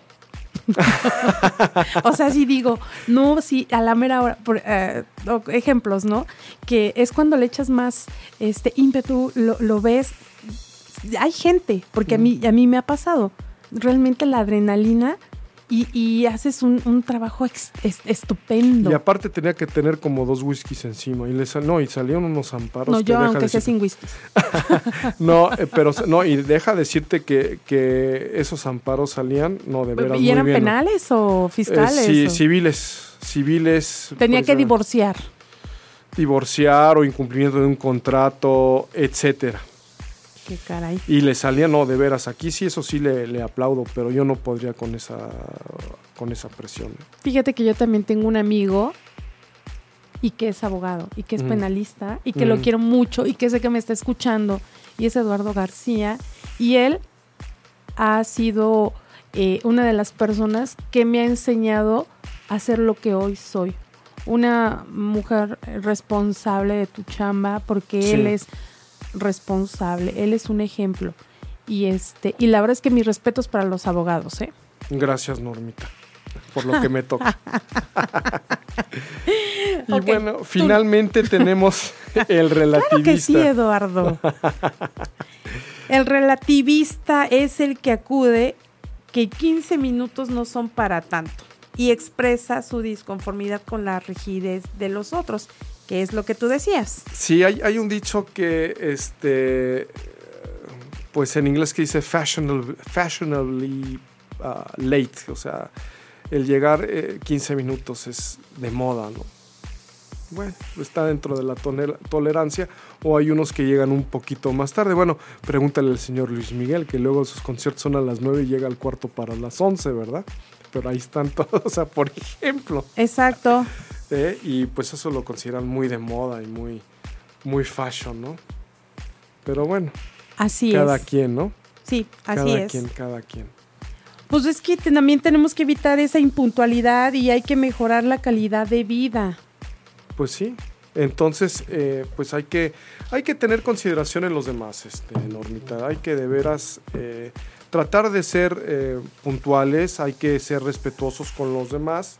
o sea, si digo, no, sí, a la mera hora, por, eh, ejemplos, ¿no? Que es cuando le echas más este ímpetu, lo, lo ves. Hay gente, porque a mí, a mí me ha pasado, realmente la adrenalina y, y haces un, un trabajo ex- es- estupendo. Y aparte tenía que tener como dos whiskies encima. Y le sal- no, y salieron unos amparos. no, yo aunque sea sin whisky. No, eh, pero no, y deja decirte que, que esos amparos salían, no, de veras. ¿Y muy eran bien, ¿no? penales o Eh, fiscales? sí, o- civiles. Civiles. Tenía pues, que divorciar. divorciar o incumplimiento de un contrato, etcétera. Qué caray. Y le salía, no, de veras, aquí sí, eso sí le, le aplaudo, pero yo no podría con esa, con esa presión. Fíjate que yo también tengo un amigo y que es abogado y que es Mm. penalista y que lo Mm. quiero mucho y que sé que me está escuchando y es Eduardo García y él ha sido eh, una de las personas que me ha enseñado a ser lo que hoy soy. Una mujer responsable de tu chamba porque Sí. él es responsable, él es un ejemplo. Y este, y la verdad es que mis respetos para los abogados, ¿eh? Gracias, Normita, por lo que me toca. y bueno, tú- finalmente tenemos el relativista. Claro que sí, Eduardo. El relativista es el que acude que 15 minutos no son para tanto y expresa su disconformidad con la rigidez de los otros, que es lo que tú decías. Sí, hay, hay un dicho que, este, pues en inglés que dice fashionably uh, late, o sea, el llegar eh, 15 minutos es de moda, ¿no? Bueno, está dentro de la tolerancia o hay unos que llegan un poquito más tarde. Bueno, pregúntale al señor Luis Miguel, que luego sus conciertos son a las 9 y llega al cuarto para las 11, ¿verdad? Pero ahí están todos, o sea, por ejemplo. Exacto. ¿Eh? Y pues eso lo consideran muy de moda y muy, muy fashion, ¿no? Pero bueno, Así cada es. quien, ¿no? Sí, así cada es. quien, cada quien. Pues es que también tenemos que evitar esa impuntualidad y hay que mejorar la calidad de vida. Pues sí. Entonces, eh, pues hay que, hay que tener consideración en los demás, este, Normita. Hay que de veras eh, tratar de ser eh, puntuales, hay que ser respetuosos con los demás.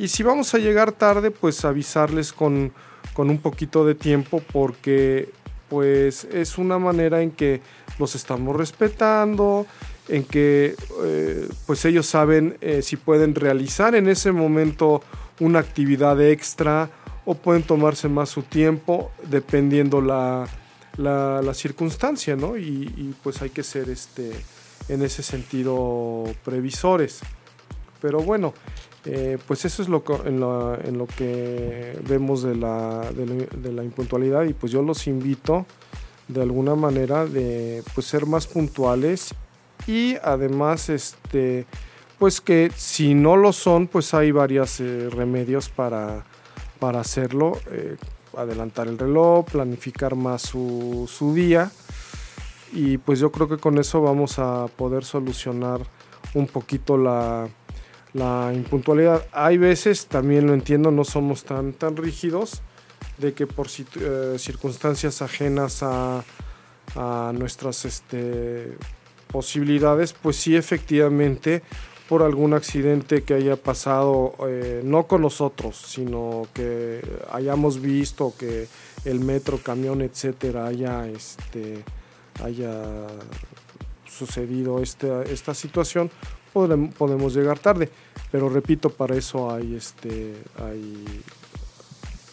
Y si vamos a llegar tarde, pues avisarles con, con un poquito de tiempo porque pues es una manera en que los estamos respetando, en que eh, pues ellos saben eh, si pueden realizar en ese momento una actividad extra o pueden tomarse más su tiempo dependiendo la, la, la circunstancia, ¿no? Y, y, pues hay que ser este, en ese sentido previsores. Pero bueno, eh, pues eso es lo en, en lo que vemos de la, de, la, impuntualidad y pues yo los invito de alguna manera de pues ser más puntuales y además este pues que si no lo son pues hay varios remedios para, para hacerlo eh, adelantar el reloj planificar más su, su día y pues yo creo que con eso vamos a poder solucionar un poquito la, la impuntualidad. Hay veces, también lo entiendo, no somos tan, tan rígidos, de que por eh, circunstancias ajenas a, a nuestras este, posibilidades, pues sí, efectivamente, por algún accidente que haya pasado, eh, no con nosotros, sino que hayamos visto que el metro, camión, etcétera, haya, este, haya sucedido esta, esta situación, podemos llegar tarde. Pero repito, para eso hay este hay,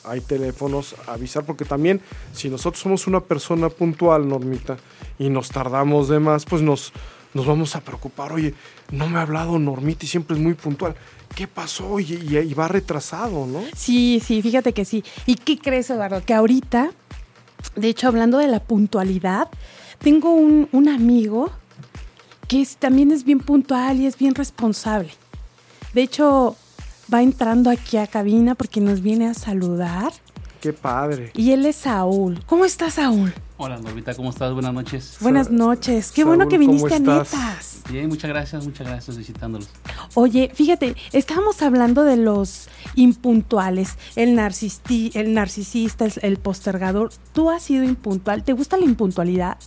hay teléfonos a avisar, porque también si nosotros somos una persona puntual, Normita, y nos tardamos de más, pues nos, nos vamos a preocupar. Oye, no me ha hablado Normita y siempre es muy puntual. ¿Qué pasó? Y, y- y va retrasado, ¿no? Sí, sí, fíjate que sí. ¿Y qué crees, Eduardo? Que ahorita, de hecho, hablando de la puntualidad, tengo un, un amigo que es- también es bien puntual y es bien responsable. De hecho, va entrando aquí a cabina porque nos viene a saludar. Qué padre. Y él es Saúl. ¿Cómo estás, Saúl? Hola Normita, ¿cómo estás? Buenas noches. Buenas noches. Qué bueno que ¿cómo viniste a? Netas. Bien, muchas gracias, muchas gracias visitándolos. Oye, fíjate, estábamos hablando de los impuntuales, el, narcisti- el narcisista, el, el postergador. ¿Tú has sido impuntual? ¿Te gusta la impuntualidad?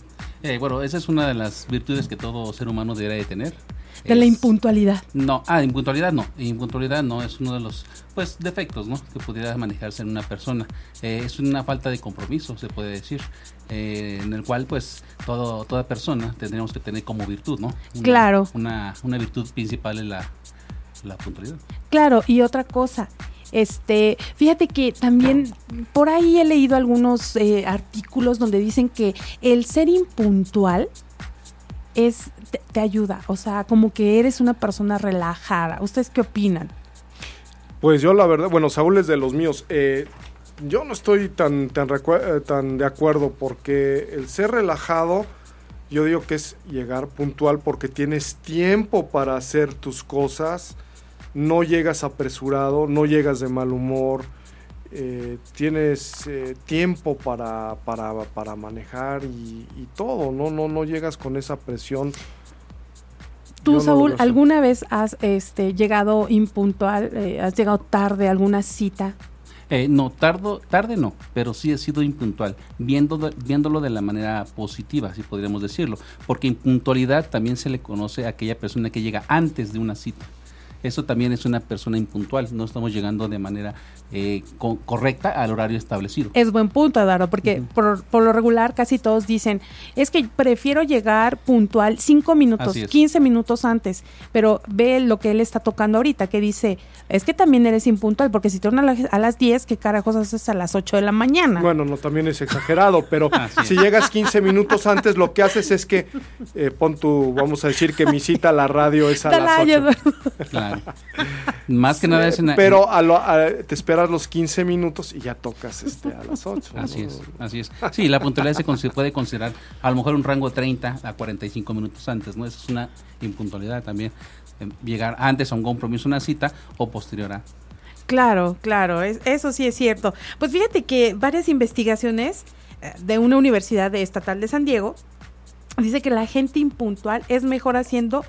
Eh, bueno, esa es una de las virtudes que todo ser humano debería de tener. De la Es- impuntualidad. No, ah, impuntualidad no. Impuntualidad no es uno de los pues defectos, ¿no? Que pudiera manejarse en una persona. Eh, es una falta de compromiso, se puede decir, eh, en el cual pues todo, toda persona tendríamos que tener como virtud, ¿no? Una- Claro. Una, una virtud principal es la, la puntualidad. Claro, y otra cosa, este, fíjate que también por ahí he leído algunos eh, artículos donde dicen que el ser impuntual es te, ayuda, o sea, como que eres una persona relajada. ¿Ustedes qué opinan? Pues yo la verdad, bueno, Saúl es de los míos. Eh, yo no estoy tan, tan, eh, tan de acuerdo porque el ser relajado, yo digo que es llegar puntual porque tienes tiempo para hacer tus cosas, no llegas apresurado, no llegas de mal humor, eh, tienes eh, tiempo para, para, para manejar y, y todo, ¿no? No, no llegas con esa presión. Tú, Yo Saúl. ¿alguna vez has este, llegado impuntual, eh, has llegado tarde a alguna cita? Eh, no, tardo, tarde no, pero sí he sido impuntual, viéndolo, viéndolo de la manera positiva, si podríamos decirlo, porque impuntualidad también se le conoce a aquella persona que llega antes de una cita. Eso también es una persona impuntual, no estamos llegando de manera eh, co- correcta al horario establecido. Es buen punto, Eduardo, porque por, por lo regular casi todos dicen, es que prefiero llegar puntual cinco minutos, Así es. 15 minutos antes, pero ve lo que él está tocando ahorita, que dice, es que también eres impuntual, porque si te a, la- a las 10, ¿qué carajos haces a las 8 de la mañana? Bueno, no, también es exagerado, pero Así si es. llegas 15 minutos antes, lo que haces es que eh, pon tu, vamos a decir que mi cita a la radio es a las 8. Eduardo. Claro. Más que nada es en Pero a lo- a- te esperas los 15 minutos y ya tocas este, a las 8. Así es, así es. Sí, la puntualidad se puede considerar a lo mejor un rango de 30 a 45 minutos antes, ¿no? Eso es una impuntualidad también. eh, Llegar antes a un compromiso, una cita o posterior a. Claro, claro, es- eso sí es cierto. Pues fíjate que varias investigaciones eh, de una universidad de estatal de San Diego dice que la gente impuntual es mejor haciendo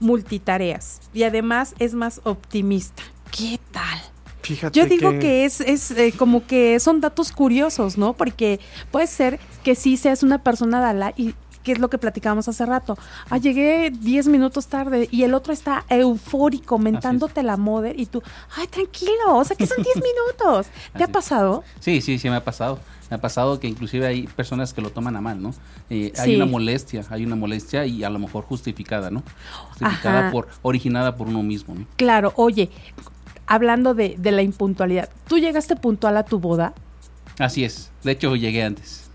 multitareas y además es más optimista. ¿Qué tal? Fíjate Yo digo que, es, es eh, como que son datos curiosos, ¿no? Porque puede ser que sí seas una persona dala y que es lo que platicábamos hace rato. Ah, llegué 10 minutos tarde y el otro está eufórico, mentándote la moda y tú, ay, tranquilo, o sea que son 10 minutos. ¿Te ha es. pasado? Sí, sí, sí me ha pasado. Me ha pasado que inclusive hay personas que lo toman a mal, ¿no? Eh, Sí. Hay una molestia, hay una molestia y a lo mejor justificada, ¿no? Justificada Ajá. por, originada por uno mismo, ¿no? Claro, oye, hablando de, de la impuntualidad, ¿tú llegaste puntual a tu boda? Así es. De hecho, llegué antes.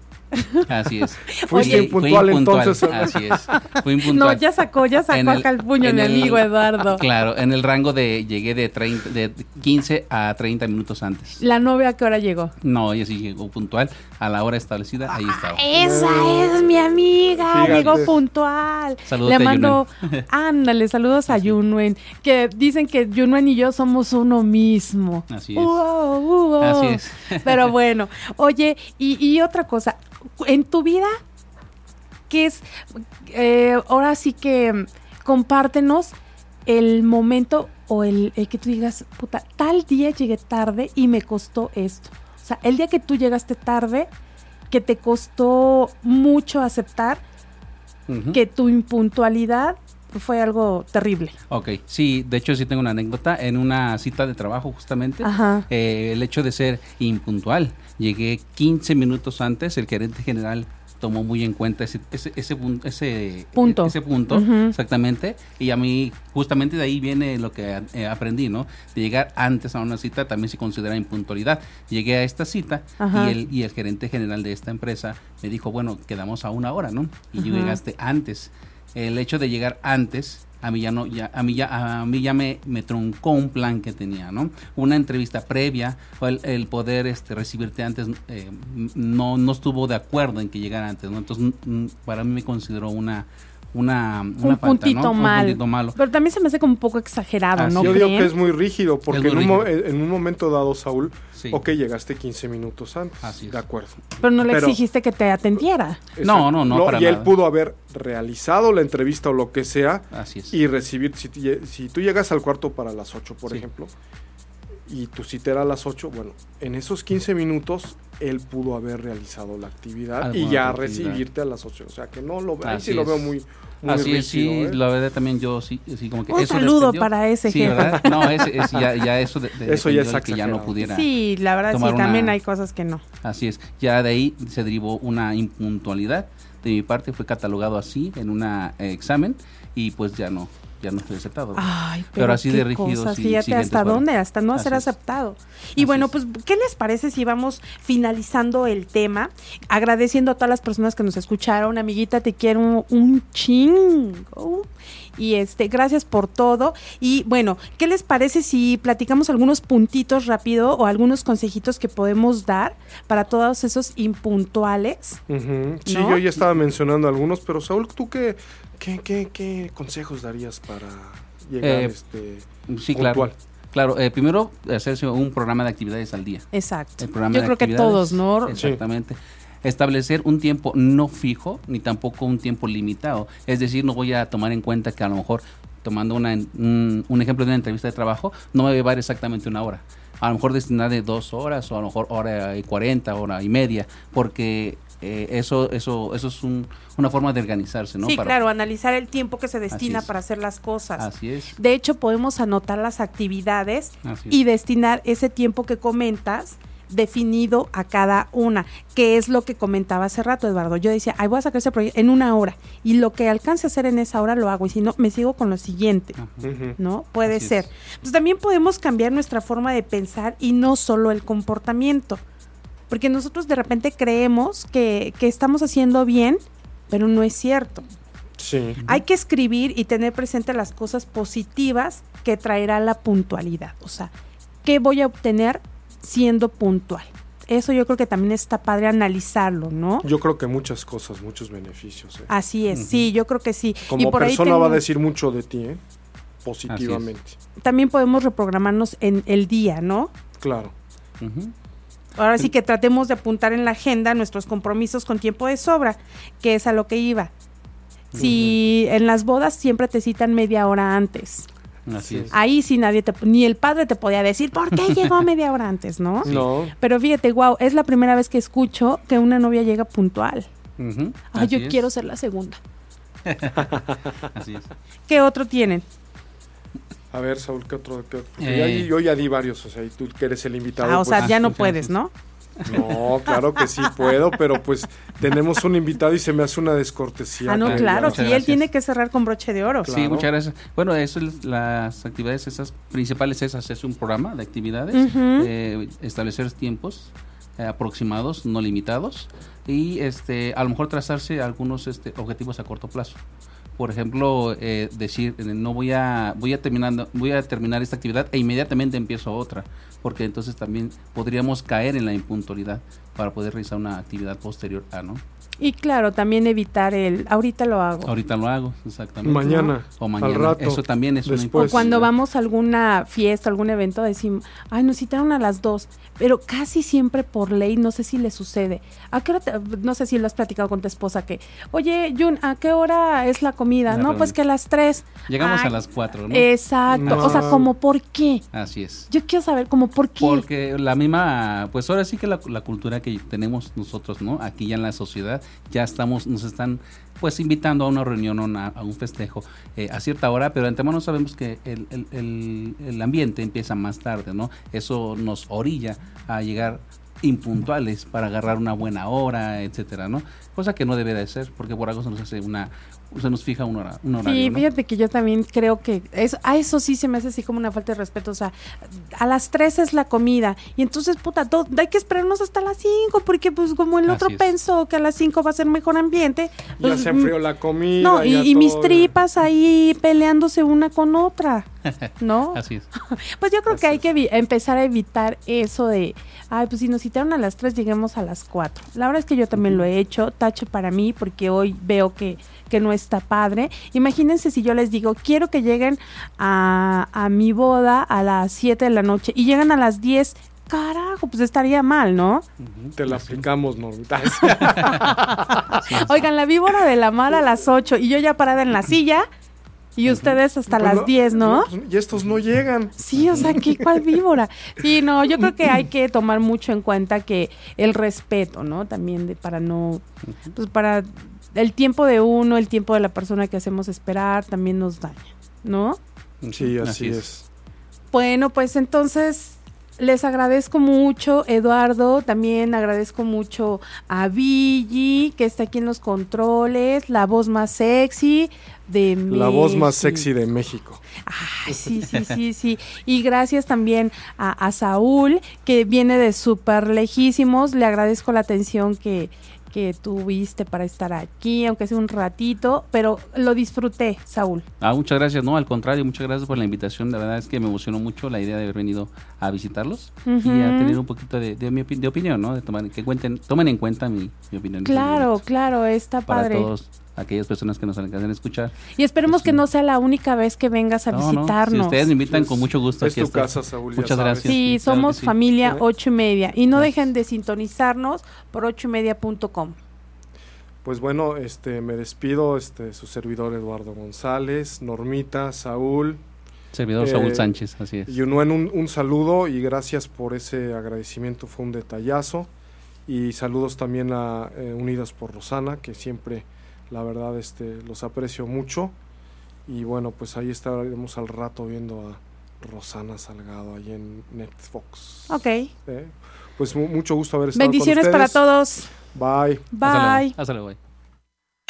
Así es. Fuiste Fui- impuntual, fui impuntual, entonces. Así es. Fui No, impuntual. ya sacó, ya sacó En el- acá el puño en mi el- amigo Eduardo. Claro, en el rango de llegué de 30, de 15 a 30 minutos antes. ¿La novia a qué hora llegó? No, ella sí llegó puntual a la hora establecida, ahí estaba. Esa es mi amiga, Fíjate. llegó puntual. Saludos Le a mando, ándale, saludos a Yunuen, que dicen que Yunuen y yo somos uno mismo. Así es. Uo, uo. Así es. Pero bueno, oye, y, y otra cosa, en tu vida, ¿qué es? Eh, ahora sí que mm, compártenos el momento o el, el que tú digas, puta, tal día llegué tarde y me costó esto. O sea, el día que tú llegaste tarde, que te costó mucho aceptar que tu impuntualidad fue algo terrible. Ok, sí, de hecho sí tengo una anécdota. En una cita de trabajo justamente, Ajá. eh, el hecho de ser impuntual. Llegué 15 minutos antes, el gerente general tomó muy en cuenta ese, ese, ese, ese Punto. ese punto, exactamente. Y a mí, justamente de ahí viene lo que eh, aprendí, ¿no? De llegar antes a una cita también se considera impuntualidad. Llegué a esta cita Ajá. y el, y el gerente general de esta empresa me dijo, bueno, quedamos a una hora, ¿no? Y yo llegaste antes. El hecho de llegar antes a mí ya no ya a mí ya a mí ya me, me truncó un plan que tenía no una entrevista previa el, poder este recibirte antes eh, no no estuvo de acuerdo en que llegara antes no entonces mm, para mí me consideró una una, una un falta, puntito ¿no? mal. un puntito malo Pero también se me hace como un poco exagerado, Así ¿no? es. Yo digo que es muy rígido, porque muy en, un en momento dado, Saúl, Sí. ok, llegaste 15 minutos antes. Así es. De acuerdo. Pero no le Pero- exigiste que te atendiera. No, no, no, Lo- para y él nada. pudo haber realizado la entrevista o lo que sea así es y recibir, si, si tú llegas al cuarto para las 8, por Sí. ejemplo, y tu cita era a las 8, bueno, en esos 15 minutos él pudo haber realizado la actividad y ya actividad. recibirte a las 8. O sea que no lo ahí Así sí lo veo muy, muy Así es, sí, ¿eh? la verdad también yo sí, sí como que Un eso saludo dependió. para ese sí, jefe. ¿verdad? No, ese- ya, ya eso de, de- Eso ya es que ya no pudiera. Sí, la verdad sí, una- también hay cosas que no. Así es, ya de ahí se derivó una impuntualidad. De mi parte fue catalogado así en un examen y pues ya no, ya no fui aceptado. Ay, pero, Pero así qué de rígidos cosas, y Fíjate hasta dónde, hasta no Así ser es. aceptado. Y Así bueno, es. pues, ¿qué les parece si vamos finalizando el tema? Agradeciendo a todas las personas que nos escucharon. Amiguita, te quiero un chingo. Y este, gracias por todo. Y bueno, ¿qué les parece si platicamos algunos puntitos rápido o algunos consejitos que podemos dar para todos esos impuntuales? Sí, ¿No? yo ya estaba mencionando algunos, pero Saúl, ¿tú qué, qué, qué, qué consejos darías para llegar Eh, este, sí, claro. puntual? Claro, eh, primero hacerse un programa de actividades al día. Exacto. El programa Yo de creo que todos, ¿no? Exactamente. Establecer un tiempo no fijo ni tampoco un tiempo limitado. Es decir, no voy a tomar en cuenta que a lo mejor tomando una, un, un ejemplo de una entrevista de trabajo no me va a llevar exactamente una hora. A lo mejor destinar de dos horas o a lo mejor hora y cuarenta, hora y media, porque eh, eso, eso, eso es un- una forma de organizarse, ¿no? sí, Para- claro, analizar el tiempo que se destina es. para hacer las cosas. Así es. De hecho, podemos anotar las actividades y destinar ese tiempo que comentas definido a cada una, que es lo que comentaba hace rato, Eduardo. Yo decía, ay, voy a sacar ese proyecto en una hora y lo que alcance a hacer en esa hora lo hago y si no, me sigo con lo siguiente. ¿no? Puede Así ser. es. Pues también podemos cambiar nuestra forma de pensar y no solo el comportamiento. Porque nosotros de repente creemos que, que estamos haciendo bien, pero no es cierto. Sí. Hay que escribir y tener presente las cosas positivas que traerá la puntualidad. O sea, ¿qué voy a obtener siendo puntual? Eso yo creo que también está padre analizarlo, ¿no? Yo creo que muchas cosas, muchos beneficios. ¿eh? Así es, sí, yo creo que sí. Como y por ahí persona va a decir mucho de ti, ¿eh? Positivamente. también podemos reprogramarnos en el día, ¿no? Claro. Ahora sí que tratemos de apuntar en la agenda nuestros compromisos con tiempo de sobra, que es a lo que iba. Si en las bodas siempre te citan media hora antes, Así Sí. es. ahí sí nadie te, ni el padre te podía decir por qué llegó media hora antes, ¿no? No. Pero fíjate, wow, es la primera vez que escucho que una novia llega puntual. Ujú. Ay, yo es. quiero ser la segunda. Así es. ¿Qué otro tienen? A ver, Saúl, ¿qué otro? qué otro? Eh. ya di- yo ya di varios, o sea, y tú que eres el invitado. Ah, o sea, pues- ya no muchas puedes. ¿no? No, claro que sí puedo, pero pues tenemos un invitado y se me hace una descortesía. Ah, no, claro, sí, él tiene que cerrar con broche de oro. Claro. Sí, muchas gracias. Bueno, eso es las actividades esas principales es hacerse un programa de actividades, eh, establecer tiempos eh, aproximados, no limitados y este a lo mejor trazarse algunos este, objetivos a corto plazo. Por ejemplo, eh, decir eh, no voy a voy a terminando voy a terminar esta actividad e inmediatamente empiezo otra, porque entonces también podríamos caer en la impuntualidad para poder realizar una actividad posterior a, ¿no? Y claro, también evitar el, ahorita lo hago. Ahorita lo hago, exactamente. Mañana, O mañana. al rato, Eso también es después. una O cuando vamos a alguna fiesta, algún evento, decimos, ay, nos citaron a las dos, pero casi siempre por ley, no sé si le sucede. ¿A qué hora te- no sé si lo has platicado con tu esposa, que, oye, Jun, ¿a qué hora es la comida? La no, reunión. pues que a las tres. Llegamos Ay, a las 4, ¿no? Exacto, o sea, como por qué. Así es. Yo quiero saber como por qué. Porque la misma, pues ahora sí que la, la cultura que tenemos nosotros, ¿no? Aquí ya en la sociedad, ya estamos, nos están pues invitando a una reunión, una- a un festejo eh, a cierta hora, pero de antemano sabemos que el, el- el- el ambiente empieza más tarde, ¿no? Eso nos orilla a llegar impuntuales para agarrar una buena hora, etcétera, ¿no? Cosa que no debe de ser, porque por algo se nos hace una, se nos fija un, hora, un horario, Sí, ¿no? fíjate que yo también creo que es, a eso sí se me hace así como una falta de respeto. O sea, a las 3 es la comida y entonces, puta, to- hay que esperarnos hasta las 5 porque pues como el otro pensó que a las 5 va a ser mejor ambiente. Ya se enfrió la comida. No, y, y mis todo. tripas ahí peleándose una con otra, ¿no? Así es. Pues yo creo que hay que empezar a evitar eso de, ay, pues si nos citaron a las 3, lleguemos a las 4. La verdad es que yo también lo he hecho, tache para mí, porque hoy veo que, que no está padre. Imagínense si yo les digo, quiero que lleguen a, a mi boda a las 7 de la noche y llegan a las 10. Carajo, pues estaría mal, ¿no? Te la aplicamos, Normita. Oigan, la víbora de la mar a las 8 y yo ya parada en la silla y ustedes hasta Pues las 10, ¿no? pues, y estos no llegan. Sí, o sea, ¿qué, ¿cuál víbora? Sí, no, yo creo que hay que tomar mucho en cuenta que el respeto, ¿no? También de para no, pues para el tiempo de uno, el tiempo de la persona que hacemos esperar también nos daña, ¿no? Sí, así, es. Bueno, pues entonces les agradezco mucho, Eduardo. También agradezco mucho a Vigi, que está aquí en los controles, la voz más sexy de La voz más México. sexy de México. Ay, sí, sí, sí, sí. Y gracias también a, a Saúl, que viene de súper lejísimos. Le agradezco la atención que, que tuviste para estar aquí, aunque sea un ratito, pero lo disfruté, Saúl. Ah, muchas gracias, no, al contrario, muchas gracias por la invitación. La verdad es que me emocionó mucho la idea de haber venido a visitarlos y a tener un poquito de, de mi opi- de opinión, ¿no? De tomar, que cuenten, tomen en cuenta mi, mi opinión. Claro, claro, está Para padre. todos aquellas personas que nos alcancen a escuchar. Y esperemos Pues, que no sea la única vez que vengas a No, no, visitarnos. si ustedes me invitan Es- con mucho gusto. es aquí tu estoy. casa, Saúl, Muchas sabes. gracias. Sí, claro somos sí. familia Eh. ocho y media. Y no Gracias. dejen de sintonizarnos por ocho y media.com. Pues bueno, este me despido, este su servidor Eduardo González, Normita, Saúl, Servidor Eh, Saúl Sánchez, así es. Yunuen, un, un saludo y gracias por ese agradecimiento, fue un detallazo. Y saludos también a eh, Unidas por Rosana, que siempre, la verdad, este, los aprecio mucho. Y bueno, pues ahí estaremos al rato viendo a Rosana Salgado ahí en Netflix. Ok. ¿eh? Pues mu- mucho gusto haber estado Bendiciones con para ustedes. todos. Bye. Hasta Bye. luego. Hasta luego.